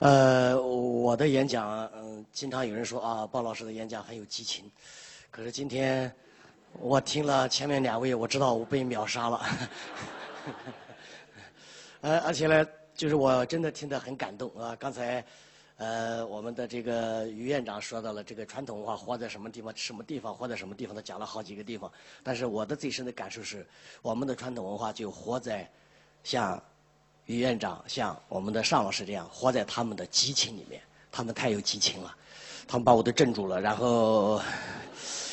呃，我的演讲，嗯，经常有人说啊，鲍老师的演讲很有激情。可是今天我听了前面两位，我知道我被秒杀了。呃，而且呢，就是我真的听得很感动啊。刚才，呃，我们的这个于院长说到了这个传统文化活在什么地方，什么地方活在什么地方，他讲了好几个地方。但是我的最深的感受是，我们的传统文化就活在像于院长、像我们的尚老师这样，活在他们的激情里面。他们太有激情了，他们把我都镇住了，然后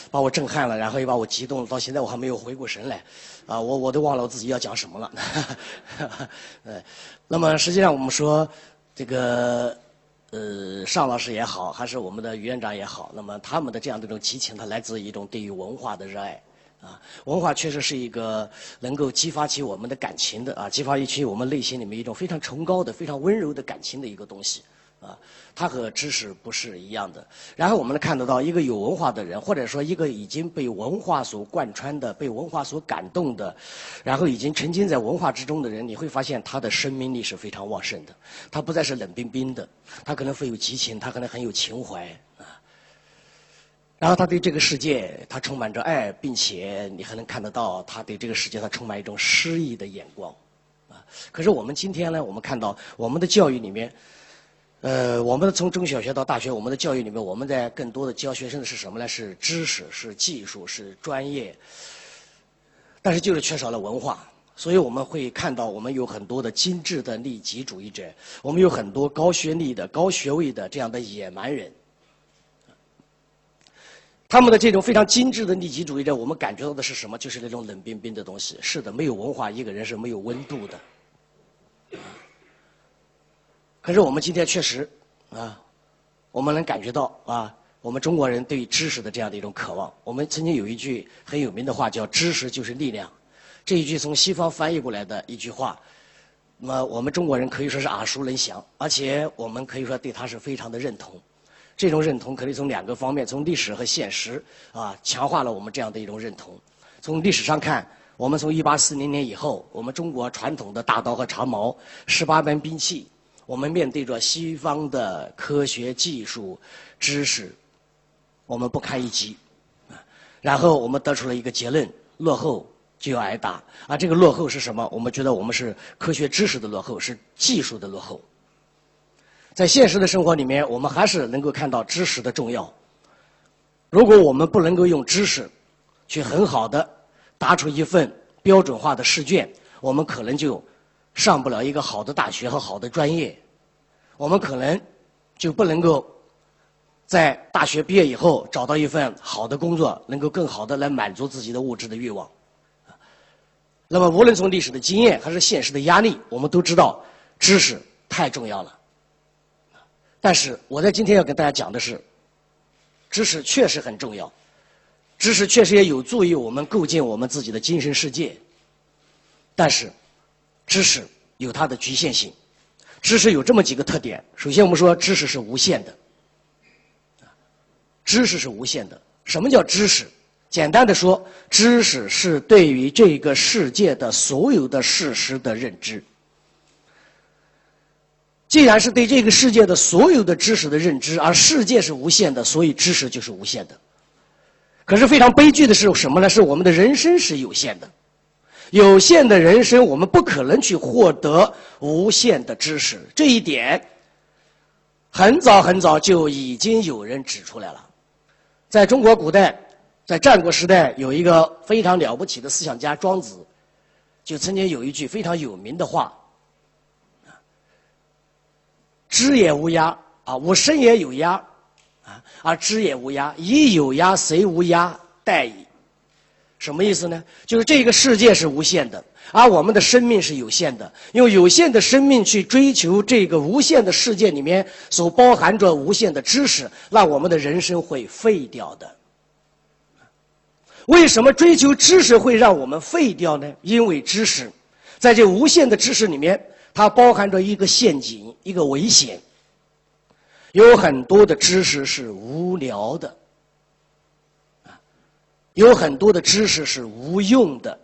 把我震撼了，然后又把我激动了。到现在我还没有回过神来。啊，我我都忘了我自己要讲什么了。呃，那么实际上我们说，这个呃，尚老师也好，还是我们的于院长也好，那么他们的这样的一种激情，它来自一种对于文化的热爱。啊，文化确实是一个能够激发起我们的感情的啊，激发一起我们内心里面一种非常崇高的、非常温柔的感情的一个东西。啊，它和知识不是一样的。然后我们能看得到，一个有文化的人，或者说一个已经被文化所贯穿的、被文化所感动的，然后已经沉浸在文化之中的人，你会发现他的生命力是非常旺盛的。他不再是冷冰冰的，他可能会有激情，他可能很有情怀。然后他对这个世界，他充满着爱，并且你还能看得到他对这个世界，他充满一种诗意的眼光啊。可是我们今天呢，我们看到我们的教育里面。呃，我们的从中小学到大学，我们的教育里面，我们在更多的教学生的是什么呢？是知识，是技术，是专业。但是就是缺少了文化，所以我们会看到，我们有很多的精致的利己主义者，我们有很多高学历的、高学位的这样的野蛮人。他们的这种非常精致的利己主义者，我们感觉到的是什么？就是那种冷冰冰的东西。是的，没有文化，一个人是没有温度的。可是我们今天确实，啊，我们能感觉到啊，我们中国人对知识的这样的一种渴望。我们曾经有一句很有名的话，叫“知识就是力量”，这一句从西方翻译过来的一句话，那么我们中国人可以说是耳熟能详，而且我们可以说对它是非常的认同。这种认同可以从两个方面，从历史和现实啊，强化了我们这样的一种认同。从历史上看，我们从一八四零年以后，我们中国传统的大刀和长矛、十八般兵器。我们面对着西方的科学技术知识，我们不堪一击，啊，然后我们得出了一个结论：落后就要挨打。啊，这个落后是什么？我们觉得我们是科学知识的落后，是技术的落后。在现实的生活里面，我们还是能够看到知识的重要。如果我们不能够用知识去很好的答出一份标准化的试卷，我们可能就。上不了一个好的大学和好的专业，我们可能就不能够在大学毕业以后找到一份好的工作，能够更好的来满足自己的物质的欲望。那么，无论从历史的经验还是现实的压力，我们都知道知识太重要了。但是，我在今天要跟大家讲的是，知识确实很重要，知识确实也有助于我们构建我们自己的精神世界。但是，知识有它的局限性，知识有这么几个特点。首先，我们说知识是无限的，知识是无限的。什么叫知识？简单的说，知识是对于这个世界的所有的事实的认知。既然是对这个世界的所有的知识的认知，而世界是无限的，所以知识就是无限的。可是非常悲剧的是什么呢？是我们的人生是有限的。有限的人生，我们不可能去获得无限的知识。这一点，很早很早就已经有人指出来了。在中国古代，在战国时代，有一个非常了不起的思想家庄子，就曾经有一句非常有名的话：“知也无涯啊，吾生也有涯啊，而知也无涯，以有涯随无涯，殆矣。”什么意思呢？就是这个世界是无限的，而我们的生命是有限的。用有限的生命去追求这个无限的世界里面所包含着无限的知识，那我们的人生会废掉的。为什么追求知识会让我们废掉呢？因为知识，在这无限的知识里面，它包含着一个陷阱，一个危险。有很多的知识是无聊的。啊有很多的知识是无用的，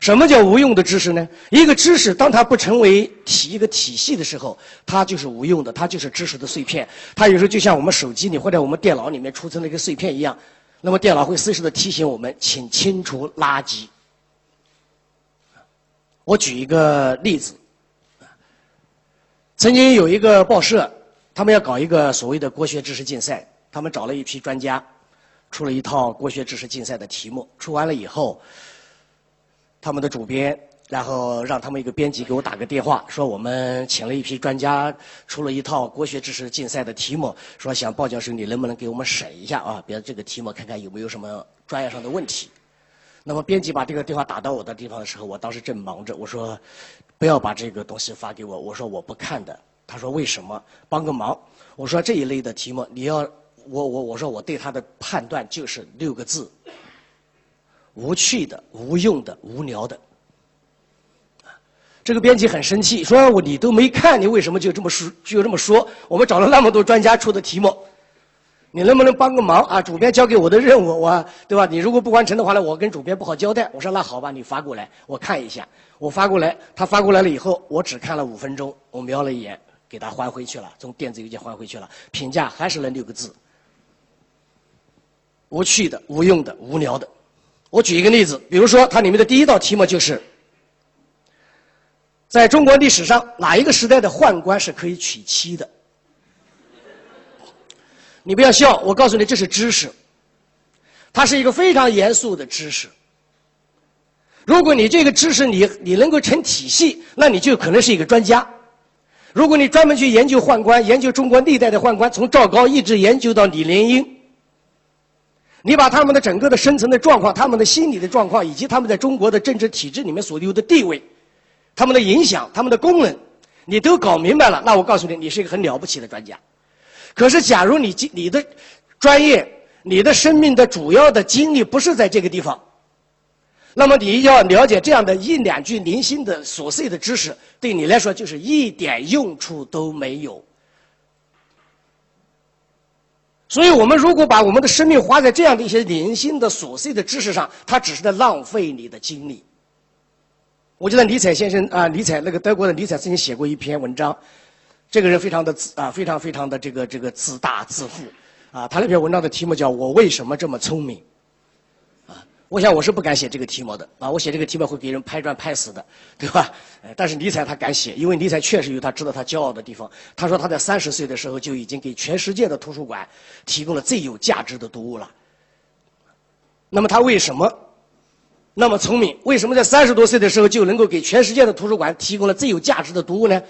什么叫无用的知识呢？一个知识，当它不成为体一个体系的时候，它就是无用的，它就是知识的碎片。它有时候就像我们手机里或者我们电脑里面储存了一个碎片一样，那么电脑会随时的提醒我们，请清除垃圾。我举一个例子，曾经有一个报社，他们要搞一个所谓的国学知识竞赛，他们找了一批专家，出了一套国学知识竞赛的题目，出完了以后。他们的主编，然后让他们一个编辑给我打个电话，说我们请了一批专家，出了一套国学知识竞赛的题目，说想鲍教授你能不能给我们审一下啊？比如这个题目看看有没有什么专业上的问题。那么编辑把这个电话打到我的地方的时候，我当时正忙着，我说不要把这个东西发给我，我说我不看的。他说为什么？帮个忙。我说这一类的题目你要我我我说我对他的判断就是六个字。无趣的、无用的、无聊的，这个编辑很生气，说：“我你都没看，你为什么就这么说？就这么说？我们找了那么多专家出的题目，你能不能帮个忙啊？主编交给我的任务，我对吧？你如果不完成的话呢，我跟主编不好交代。”我说：“那好吧，你发过来，我看一下。”我发过来，他发过来了以后，我只看了五分钟，我瞄了一眼，给他还回去了，从电子邮件还回去了，评价还是那六个字：无趣的、无用的、无聊的。我举一个例子，比如说它里面的第一道题目就是，在中国历史上哪一个时代的宦官是可以娶妻的？你不要笑，我告诉你这是知识，它是一个非常严肃的知识。如果你这个知识你你能够成体系，那你就可能是一个专家。如果你专门去研究宦官，研究中国历代的宦官，从赵高一直研究到李莲英。你把他们的整个的生存的状况、他们的心理的状况，以及他们在中国的政治体制里面所有的地位、他们的影响、他们的功能，你都搞明白了，那我告诉你，你是一个很了不起的专家。可是，假如你你的专业、你的生命的主要的精力不是在这个地方，那么你要了解这样的一两句零星的琐碎的知识，对你来说就是一点用处都没有。所以，我们如果把我们的生命花在这样的一些零星的琐碎的知识上，它只是在浪费你的精力。我记得尼采先生啊，尼采那个德国的尼采曾经写过一篇文章，这个人非常的自啊，非常非常的这个这个自大自负啊，他那篇文章的题目叫我为什么这么聪明。啊我想我是不敢写这个题目的啊！我写这个题目会给人拍砖拍死的，对吧？但是尼采他敢写，因为尼采确实有他知道他骄傲的地方。他说他在三十岁的时候就已经给全世界的图书馆提供了最有价值的读物了。那么他为什么那么聪明？为什么在三十多岁的时候就能够给全世界的图书馆提供了最有价值的读物呢？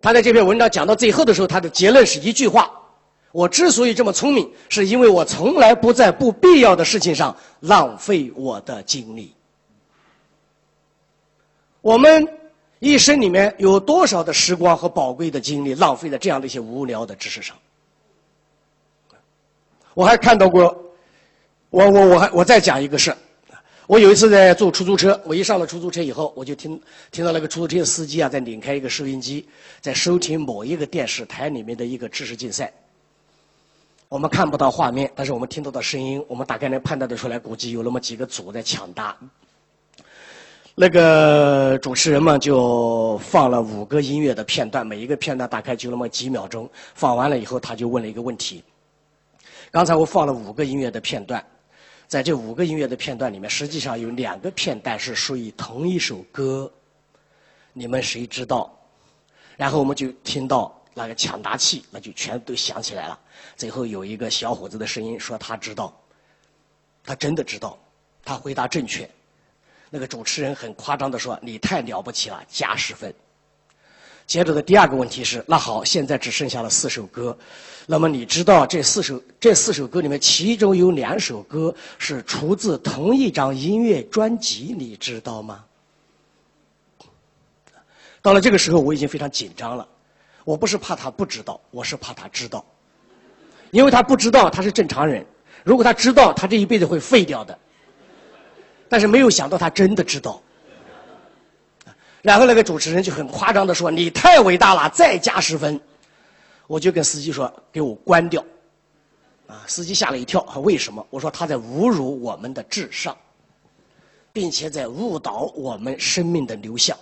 他在这篇文章讲到最后的时候，他的结论是一句话。我之所以这么聪明，是因为我从来不在不必要的事情上浪费我的精力。我们一生里面有多少的时光和宝贵的精力浪费在这样的一些无聊的知识上？我还看到过，我我我还我再讲一个事我有一次在坐出租车，我一上了出租车以后，我就听听到那个出租车司机啊在拧开一个收音机，在收听某一个电视台里面的一个知识竞赛。我们看不到画面，但是我们听到的声音，我们大概能判断得出来，估计有那么几个组在抢答。那个主持人嘛，就放了五个音乐的片段，每一个片段大概就那么几秒钟。放完了以后，他就问了一个问题：刚才我放了五个音乐的片段，在这五个音乐的片段里面，实际上有两个片段是属于同一首歌，你们谁知道？然后我们就听到。那个抢答器，那就全都响起来了。最后有一个小伙子的声音说：“他知道，他真的知道，他回答正确。”那个主持人很夸张的说：“你太了不起了，加十分。”接着的第二个问题是：“那好，现在只剩下了四首歌，那么你知道这四首这四首歌里面，其中有两首歌是出自同一张音乐专辑，你知道吗？”到了这个时候，我已经非常紧张了。我不是怕他不知道，我是怕他知道，因为他不知道他是正常人，如果他知道，他这一辈子会废掉的。但是没有想到他真的知道，然后那个主持人就很夸张的说：“你太伟大了，再加十分。”我就跟司机说：“给我关掉。”啊，司机吓了一跳，为什么？我说他在侮辱我们的智商。并且在误导我们生命的流向。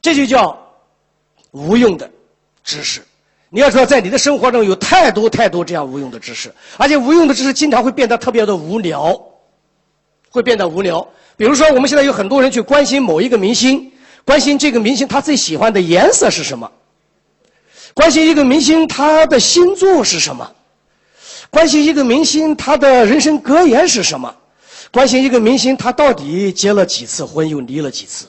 这就叫无用的知识。你要知道，在你的生活中有太多太多这样无用的知识，而且无用的知识经常会变得特别的无聊，会变得无聊。比如说，我们现在有很多人去关心某一个明星，关心这个明星他最喜欢的颜色是什么，关心一个明星他的星座是什么，关心一个明星他的人生格言是什么，关心一个明星他到底结了几次婚又离了几次。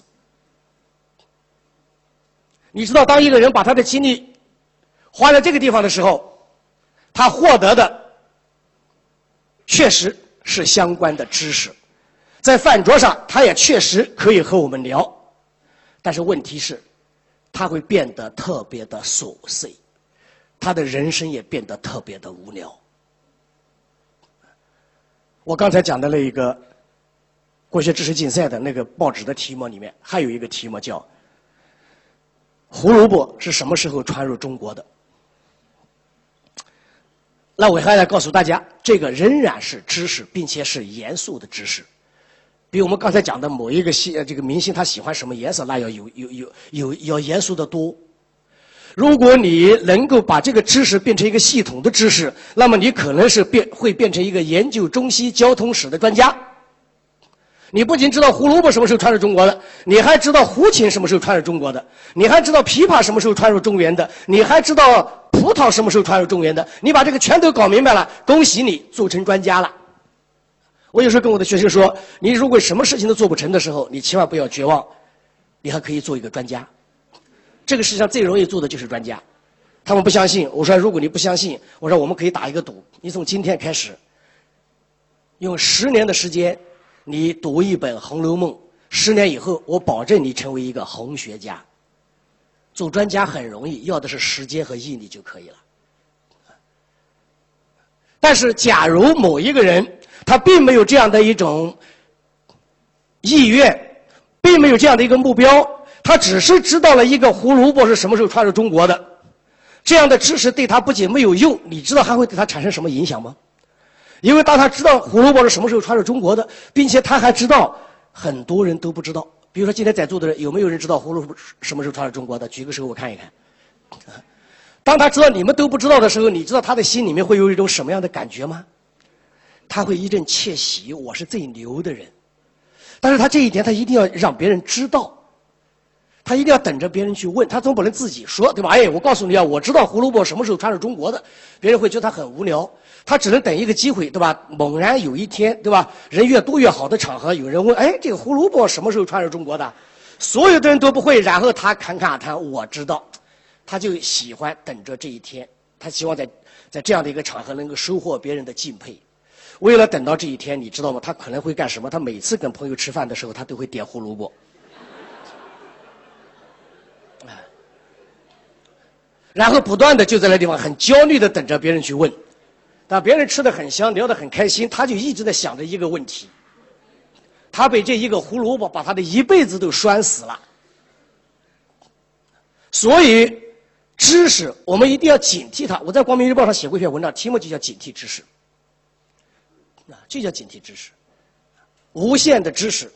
你知道，当一个人把他的精力花在这个地方的时候，他获得的确实是相关的知识，在饭桌上，他也确实可以和我们聊，但是问题是，他会变得特别的琐碎，他的人生也变得特别的无聊。我刚才讲的那一个国学知识竞赛的那个报纸的题目里面，还有一个题目叫。胡萝卜是什么时候传入中国的？那我还来告诉大家，这个仍然是知识，并且是严肃的知识，比我们刚才讲的某一个系这个明星他喜欢什么颜色，那要有有有有要严肃的多。如果你能够把这个知识变成一个系统的知识，那么你可能是变会变成一个研究中西交通史的专家。你不仅知道胡萝卜什么时候传入中国的，你还知道胡琴什么时候传入中国的，你还知道琵琶什么时候传入中原的，你还知道葡萄什么时候传入中原的。你把这个全都搞明白了，恭喜你做成专家了。我有时候跟我的学生说，你如果什么事情都做不成的时候，你千万不要绝望，你还可以做一个专家。这个世界上最容易做的就是专家。他们不相信，我说如果你不相信，我说我们可以打一个赌，你从今天开始，用十年的时间。你读一本《红楼梦》，十年以后，我保证你成为一个红学家。做专家很容易，要的是时间和毅力就可以了。但是，假如某一个人他并没有这样的一种意愿，并没有这样的一个目标，他只是知道了一个胡萝卜是什么时候传入中国的，这样的知识对他不仅没有用，你知道还会对他产生什么影响吗？因为当他知道胡萝卜是什么时候传入中国的，并且他还知道很多人都不知道。比如说今天在座的人，有没有人知道胡萝卜什么时候传入中国的？举个手，我看一看。当他知道你们都不知道的时候，你知道他的心里面会有一种什么样的感觉吗？他会一阵窃喜，我是最牛的人。但是他这一点，他一定要让别人知道，他一定要等着别人去问，他总不能自己说，对吧？哎，我告诉你啊，我知道胡萝卜什么时候传入中国的，别人会觉得他很无聊。他只能等一个机会，对吧？猛然有一天，对吧？人越多越好的场合，有人问：“哎，这个胡萝卜什么时候传入中国的？”所有的人都不会，然后他侃侃而谈：“我知道。”他就喜欢等着这一天，他希望在在这样的一个场合能够收获别人的敬佩。为了等到这一天，你知道吗？他可能会干什么？他每次跟朋友吃饭的时候，他都会点胡萝卜，然后不断的就在那地方很焦虑的等着别人去问。但别人吃的很香，聊得很开心，他就一直在想着一个问题：他被这一个胡萝卜把他的一辈子都拴死了。所以，知识我们一定要警惕它。我在《光明日报》上写过一篇文章，题目就叫“警惕知识”。啊，就叫警惕知识。无限的知识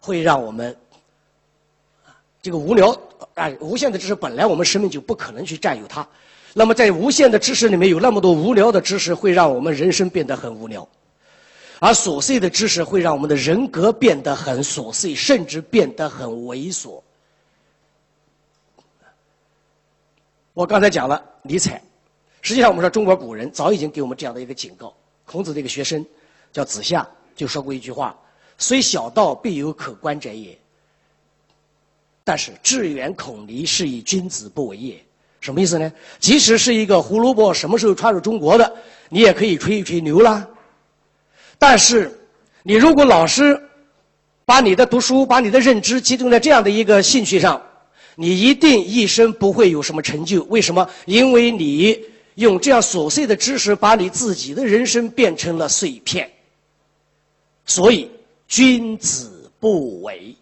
会让我们，这个无聊啊，无限的知识本来我们生命就不可能去占有它。那么，在无限的知识里面，有那么多无聊的知识，会让我们人生变得很无聊；而琐碎的知识会让我们的人格变得很琐碎，甚至变得很猥琐。我刚才讲了尼采，实际上我们说中国古人早已经给我们这样的一个警告。孔子的一个学生叫子夏，就说过一句话：“虽小道，必有可观者也。”但是志远孔离是以君子不为也。什么意思呢？即使是一个胡萝卜什么时候传入中国的，你也可以吹一吹牛啦。但是，你如果老师把你的读书、把你的认知集中在这样的一个兴趣上，你一定一生不会有什么成就。为什么？因为你用这样琐碎的知识，把你自己的人生变成了碎片。所以，君子不为。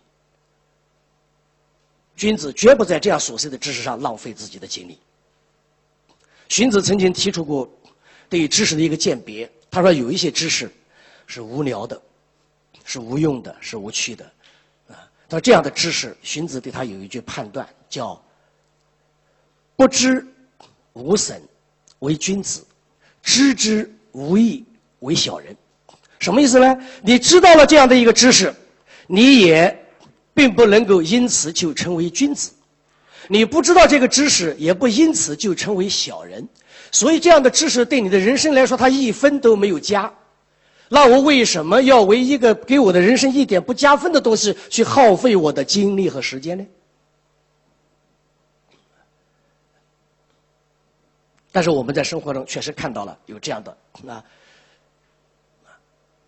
君子绝不在这样琐碎的知识上浪费自己的精力。荀子曾经提出过对于知识的一个鉴别，他说有一些知识是无聊的，是无用的，是无趣的。啊，他说这样的知识，荀子对他有一句判断，叫“不知无损为君子，知之无益为小人”。什么意思呢？你知道了这样的一个知识，你也并不能够因此就成为君子；你不知道这个知识，也不因此就成为小人。所以，这样的知识对你的人生来说，它一分都没有加。那我为什么要为一个给我的人生一点不加分的东西去耗费我的精力和时间呢？但是我们在生活中确实看到了有这样的啊，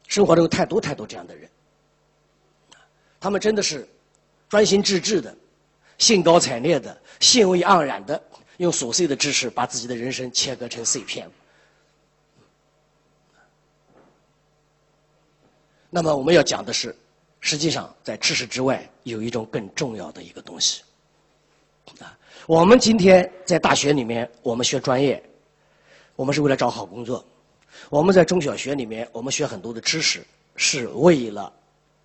生活中太多太多这样的人，他们真的是专心致志的、兴高采烈的、兴味盎然的。用琐碎的知识把自己的人生切割成碎片。那么我们要讲的是，实际上在知识之外有一种更重要的一个东西。啊，我们今天在大学里面，我们学专业，我们是为了找好工作；我们在中小学里面，我们学很多的知识，是为了。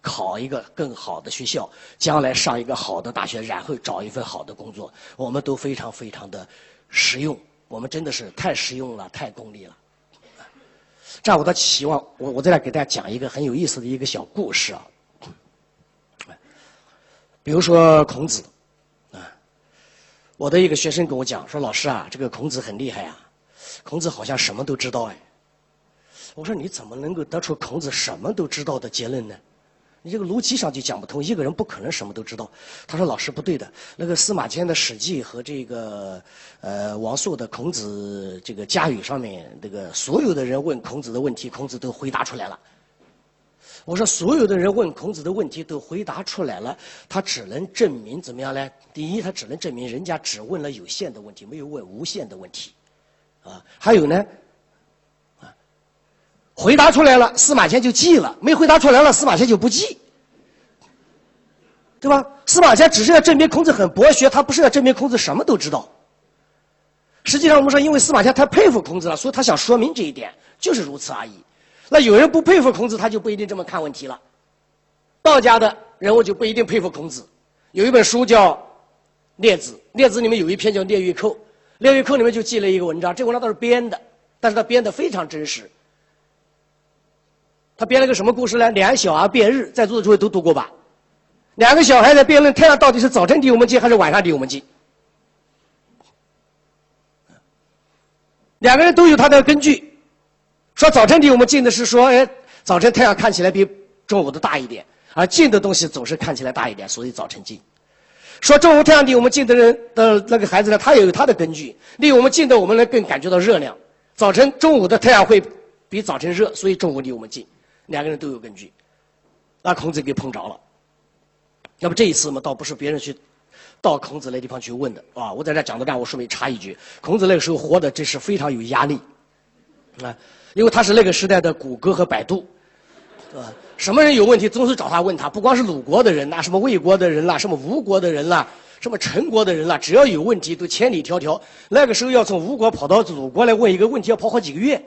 考一个更好的学校，将来上一个好的大学，然后找一份好的工作，我们都非常非常的实用。我们真的是太实用了，太功利了。这样，我倒希望我我再来给大家讲一个很有意思的一个小故事啊。比如说孔子，我的一个学生跟我讲说：“老师啊，这个孔子很厉害啊，孔子好像什么都知道哎。”我说：“你怎么能够得出孔子什么都知道的结论呢？”你这个逻辑上就讲不通，一个人不可能什么都知道。他说：“老师不对的，那个司马迁的《史记》和这个呃王朔的《孔子这个家语》上面，这个所有的人问孔子的问题，孔子都回答出来了。”我说：“所有的人问孔子的问题都回答出来了，他只能证明怎么样呢？第一，他只能证明人家只问了有限的问题，没有问无限的问题。啊，还有呢？”回答出来了，司马迁就记了；没回答出来了，司马迁就不记，对吧？司马迁只是要证明孔子很博学，他不是要证明孔子什么都知道。实际上，我们说，因为司马迁太佩服孔子了，所以他想说明这一点，就是如此而已。那有人不佩服孔子，他就不一定这么看问题了。道家的人物就不一定佩服孔子。有一本书叫《列子》，《列子》里面有一篇叫《列玉寇》，《列玉寇》里面就记了一个文章，这文章倒是编的，但是他编的非常真实。他编了个什么故事呢？两小儿辩日，在座的诸位都读过吧？两个小孩在辩论太阳到底是早晨离我们近还是晚上离我们近。两个人都有他的根据，说早晨离我们近的是说，哎，早晨太阳看起来比中午的大一点，而近的东西总是看起来大一点，所以早晨近。说中午太阳离我们近的人的那个孩子呢，他也有他的根据，离我们近的我们能更感觉到热量。早晨中午的太阳会比早晨热，所以中午离我们近。两个人都有根据，那孔子给碰着了。那么这一次嘛，倒不是别人去到孔子那地方去问的啊。我在这讲到这儿，我顺便插一句：孔子那个时候活的真是非常有压力啊，因为他是那个时代的谷歌和百度，啊，什么人有问题总是找他问他。不光是鲁国的人呐，什么魏国的人啦，什么吴国的人啦，什么陈国的人啦，只要有问题都千里迢迢。那个时候要从吴国跑到鲁国来问一个问题，要跑好几个月。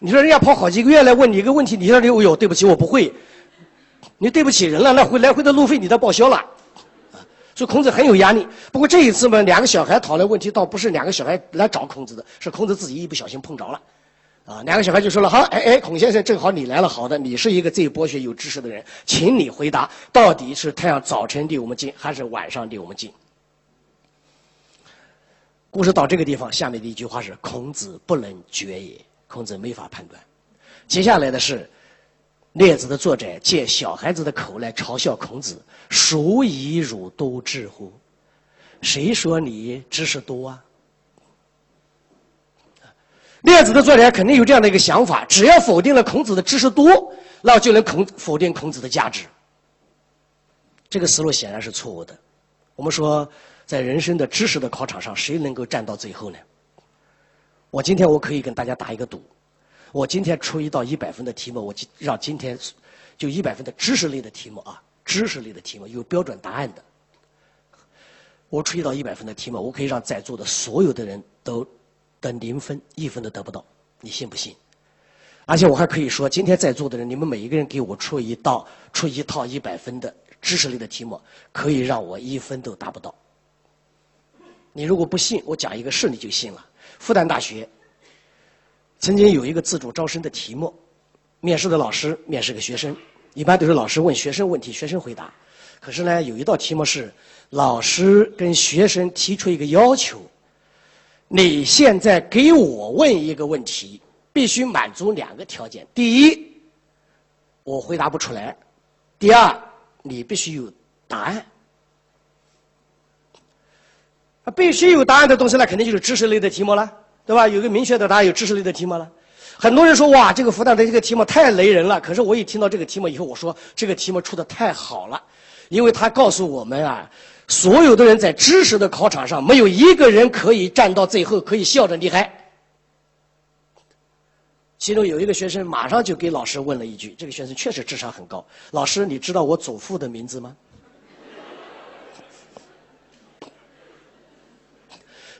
你说人家跑好几个月来问你一个问题，你说你哦哟，对不起，我不会。你对不起人了，那回来回的路费你都报销了，所以孔子很有压力。不过这一次嘛，两个小孩讨论问题，倒不是两个小孩来找孔子的，是孔子自己一不小心碰着了，啊，两个小孩就说了，好，哎哎，孔先生正好你来了，好的，你是一个最博学有知识的人，请你回答，到底是太阳早晨离我们近，还是晚上离我们近？故事到这个地方，下面的一句话是：孔子不能决也。孔子没法判断。接下来的是《列子》的作者借小孩子的口来嘲笑孔子：“孰以汝多智乎？谁说你知识多啊？”《列子》的作者肯定有这样的一个想法：只要否定了孔子的知识多，那就能孔否定孔子的价值。这个思路显然是错误的。我们说，在人生的知识的考场上，谁能够站到最后呢？我今天我可以跟大家打一个赌，我今天出一道一百分的题目，我让今天就一百分的知识类的题目啊，知识类的题目有标准答案的，我出一道一百分的题目，我可以让在座的所有的人都得零分，一分都得不到，你信不信？而且我还可以说，今天在座的人，你们每一个人给我出一道、出一套一百分的知识类的题目，可以让我一分都达不到。你如果不信，我讲一个事，你就信了。复旦大学曾经有一个自主招生的题目，面试的老师面试个学生，一般都是老师问学生问题，学生回答。可是呢，有一道题目是老师跟学生提出一个要求：你现在给我问一个问题，必须满足两个条件。第一，我回答不出来；第二，你必须有答案。啊，必须有答案的东西，那肯定就是知识类的题目了，对吧？有个明确的答案，有知识类的题目了。很多人说哇，这个复旦的这个题目太雷人了。可是我一听到这个题目以后，我说这个题目出的太好了，因为他告诉我们啊，所有的人在知识的考场上，没有一个人可以站到最后可以笑着离开。其中有一个学生马上就给老师问了一句，这个学生确实智商很高。老师，你知道我祖父的名字吗？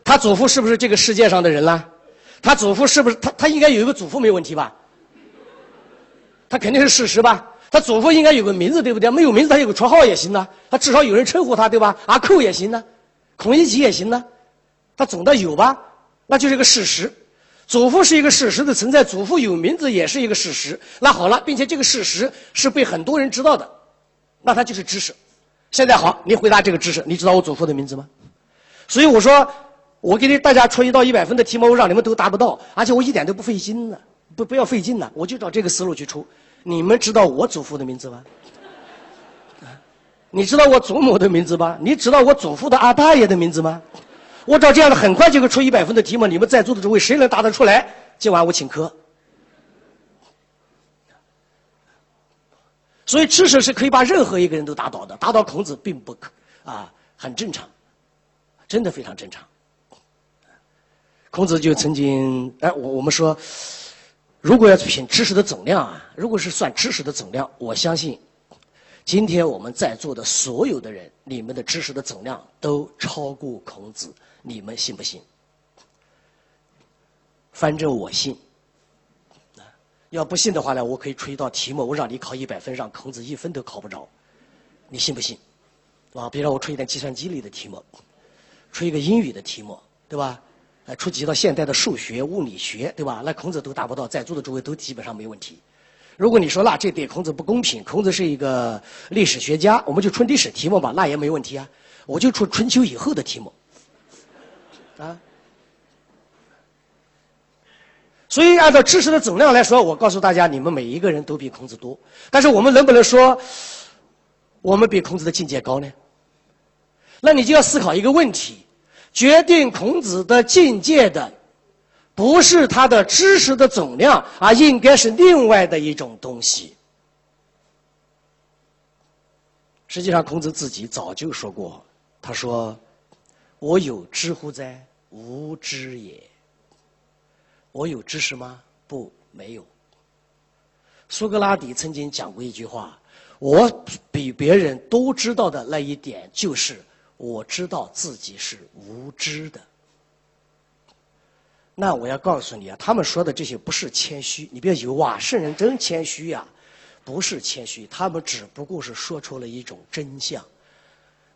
他祖父是不是这个世界上的人啦？他祖父是不是他？他应该有一个祖父没有问题吧？他肯定是事实吧？他祖父应该有个名字对不对？没有名字他有个绰号也行呢。他至少有人称呼他对吧？阿寇也行呢，孔乙己也行呢。他总得有吧？那就是一个事实。祖父是一个事实的存在，祖父有名字也是一个事实。那好了，并且这个事实是被很多人知道的，那他就是知识。现在好，你回答这个知识，你知道我祖父的名字吗？所以我说。我给你大家出一道一百分的题目，让你们都达不到，而且我一点都不费劲呢，不不要费劲呢，我就照这个思路去出。你们知道我祖父的名字吗？你知道我祖母的名字吗？你知道我祖父的阿大爷的名字吗？我照这样的很快就会出一百分的题目，你们在座的诸位谁能答得出来？今晚我请客。所以知识是可以把任何一个人都打倒的，打倒孔子并不可啊，很正常，真的非常正常。孔子就曾经，哎，我我们说，如果要品知识的总量啊，如果是算知识的总量，我相信，今天我们在座的所有的人，你们的知识的总量都超过孔子，你们信不信？反正我信。要不信的话呢，我可以出一道题目，我让你考一百分，让孔子一分都考不着，你信不信？啊，比如我出一点计算机类的题目，出一个英语的题目，对吧？呃，触及到现代的数学、物理学，对吧？那孔子都达不到，在座的诸位都基本上没问题。如果你说那这对孔子不公平，孔子是一个历史学家，我们就出历史题目吧，那也没问题啊。我就出春秋以后的题目，啊。所以按照知识的总量来说，我告诉大家，你们每一个人都比孔子多。但是我们能不能说，我们比孔子的境界高呢？那你就要思考一个问题。决定孔子的境界的，不是他的知识的总量，而应该是另外的一种东西。实际上，孔子自己早就说过，他说：“我有知乎哉？无知也。”我有知识吗？不，没有。苏格拉底曾经讲过一句话：“我比别人都知道的那一点就是。”我知道自己是无知的，那我要告诉你啊，他们说的这些不是谦虚，你别以为哇，圣人真谦虚呀，不是谦虚，他们只不过是说出了一种真相。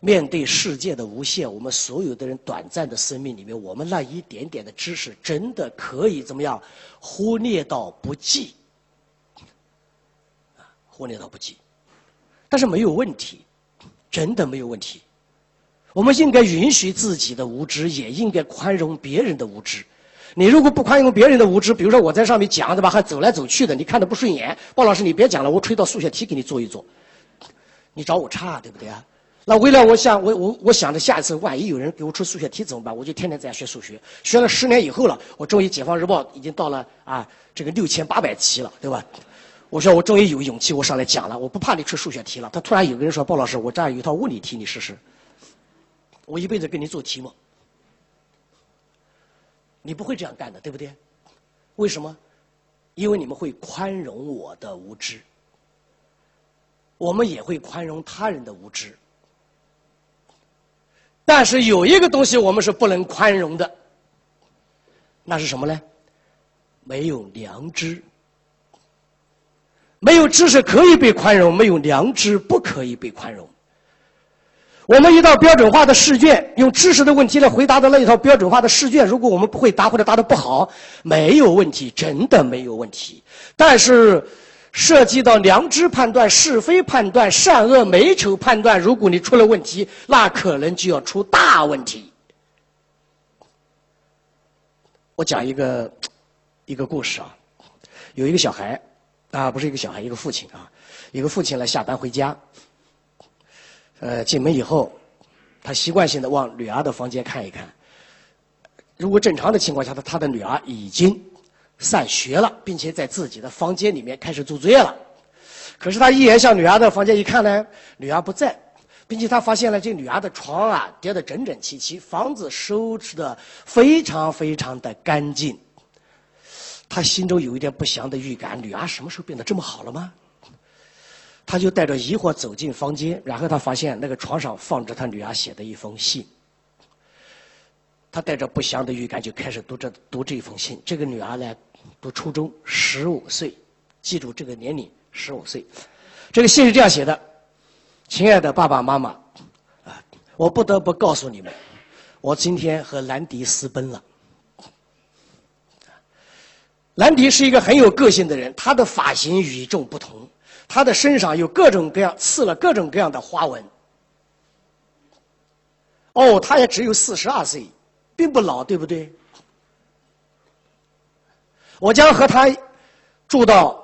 面对世界的无限，我们所有的人短暂的生命里面，我们那一点点的知识，真的可以怎么样忽略到不计？啊，忽略到不计，但是没有问题，真的没有问题。我们应该允许自己的无知，也应该宽容别人的无知。你如果不宽容别人的无知，比如说我在上面讲，对吧？还走来走去的，你看的不顺眼。鲍老师，你别讲了，我出一道数学题给你做一做。你找我差，对不对啊？那为了我想，我我我想着下一次万一有人给我出数学题怎么办？我就天天在家学数学，学了十年以后了，我终于《解放日报》已经到了啊这个六千八百期了，对吧？我说我终于有勇气，我上来讲了，我不怕你出数学题了。他突然有个人说，鲍老师，我这儿有一套物理题，你试试。我一辈子给你做题目，你不会这样干的，对不对？为什么？因为你们会宽容我的无知，我们也会宽容他人的无知。但是有一个东西我们是不能宽容的，那是什么呢？没有良知。没有知识可以被宽容，没有良知不可以被宽容。我们一道标准化的试卷，用知识的问题来回答的那一套标准化的试卷，如果我们不会答或者答的不好，没有问题，真的没有问题。但是，涉及到良知判断、是非判断、善恶美丑判断，如果你出了问题，那可能就要出大问题。我讲一个一个故事啊，有一个小孩啊，不是一个小孩，一个父亲啊，一个父亲来下班回家。呃，进门以后，他习惯性的往女儿的房间看一看。如果正常的情况下，他他的女儿已经散学了，并且在自己的房间里面开始做作业了。可是他一眼向女儿的房间一看呢，女儿不在，并且他发现了这女儿的床啊叠得整整齐齐，房子收拾的非常非常的干净。他心中有一点不祥的预感：女儿什么时候变得这么好了吗？他就带着疑惑走进房间，然后他发现那个床上放着他女儿写的一封信。他带着不祥的预感就开始读这读这封信。这个女儿呢，读初中，十五岁，记住这个年龄，十五岁。这个信是这样写的：“亲爱的爸爸妈妈，啊，我不得不告诉你们，我今天和兰迪私奔了。兰迪是一个很有个性的人，他的发型与众不同。”他的身上有各种各样刺了各种各样的花纹。哦，他也只有四十二岁，并不老，对不对？我将和他住到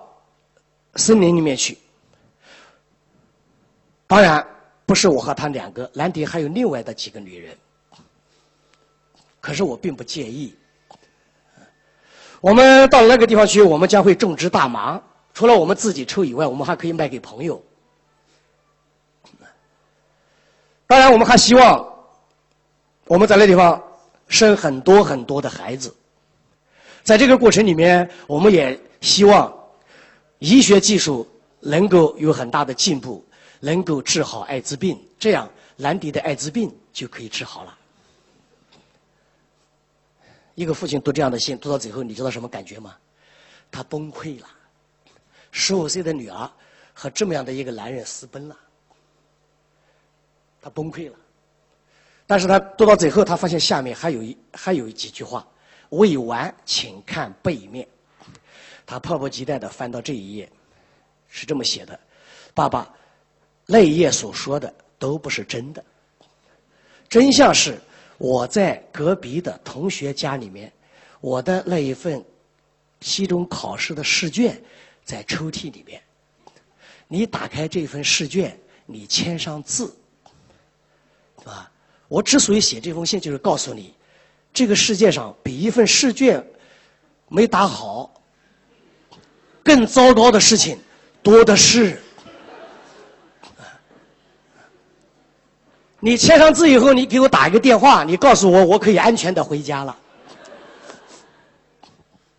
森林里面去。当然，不是我和他两个，兰迪还有另外的几个女人。可是我并不介意。我们到了那个地方去，我们将会种植大麻。除了我们自己抽以外，我们还可以卖给朋友。当然，我们还希望我们在那地方生很多很多的孩子。在这个过程里面，我们也希望医学技术能够有很大的进步，能够治好艾滋病，这样兰迪的艾滋病就可以治好了。一个父亲读这样的信，读到最后，你知道什么感觉吗？他崩溃了。十五岁的女儿和这么样的一个男人私奔了，他崩溃了。但是他读到最后，他发现下面还有一还有几句话：“未完，请看背面。”他迫不及待的翻到这一页，是这么写的：“爸爸，那一页所说的都不是真的。真相是我在隔壁的同学家里面，我的那一份期中考试的试卷。”在抽屉里面，你打开这份试卷，你签上字，是吧？我之所以写这封信，就是告诉你，这个世界上比一份试卷没打好更糟糕的事情多的是。你签上字以后，你给我打一个电话，你告诉我，我可以安全的回家了。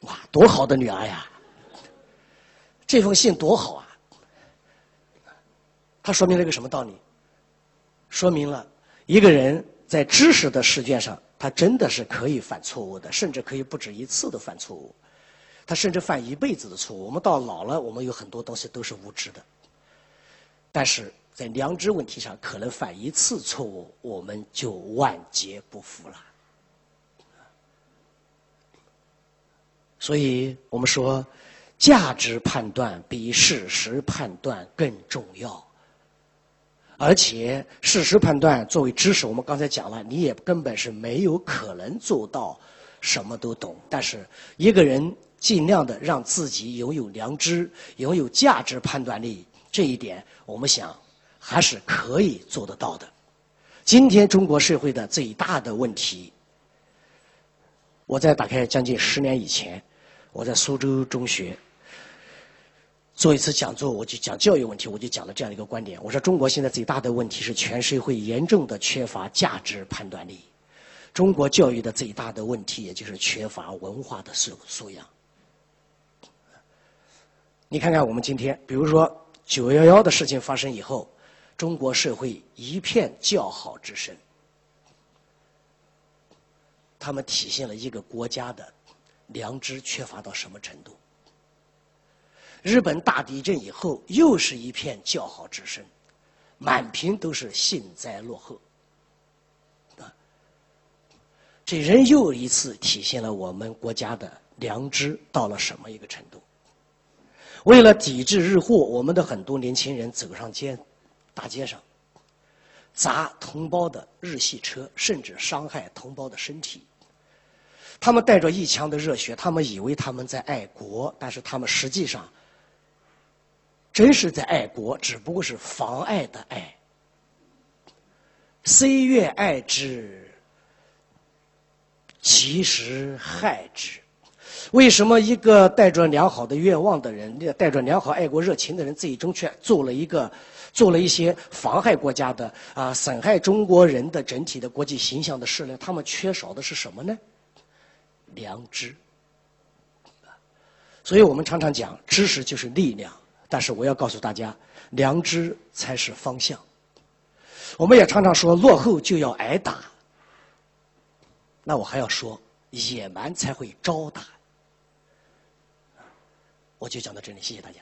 哇，多好的女儿呀！这封信多好啊！它说明了一个什么道理？说明了一个人在知识的试卷上，他真的是可以犯错误的，甚至可以不止一次的犯错误。他甚至犯一辈子的错误。我们到老了，我们有很多东西都是无知的，但是在良知问题上，可能犯一次错误，我们就万劫不复了。所以我们说。价值判断比事实判断更重要，而且事实判断作为知识，我们刚才讲了，你也根本是没有可能做到什么都懂。但是一个人尽量的让自己拥有良知、拥有价值判断力，这一点我们想还是可以做得到的。今天中国社会的最大的问题，我在打开将近十年以前，我在苏州中学。做一次讲座，我就讲教育问题，我就讲了这样一个观点。我说，中国现在最大的问题是全社会严重的缺乏价值判断力。中国教育的最大的问题，也就是缺乏文化的素素养。你看看我们今天，比如说九幺幺的事情发生以后，中国社会一片叫好之声。他们体现了一个国家的良知缺乏到什么程度？日本大地震以后，又是一片叫好之声，满屏都是幸灾乐祸。啊，这人又一次体现了我们国家的良知到了什么一个程度。为了抵制日货，我们的很多年轻人走上街，大街上，砸同胞的日系车，甚至伤害同胞的身体。他们带着一腔的热血，他们以为他们在爱国，但是他们实际上真是在爱国，只不过是妨碍的爱。虽愿爱之，其实害之。为什么一个带着良好的愿望的人，带着良好爱国热情的人，最终却做了一个，做了一些妨害国家的啊，损害中国人的整体的国际形象的事呢？他们缺少的是什么呢？良知。所以我们常常讲，知识就是力量，但是我要告诉大家，良知才是方向。我们也常常说，落后就要挨打。那我还要说，野蛮才会招打。我就讲到这里，谢谢大家。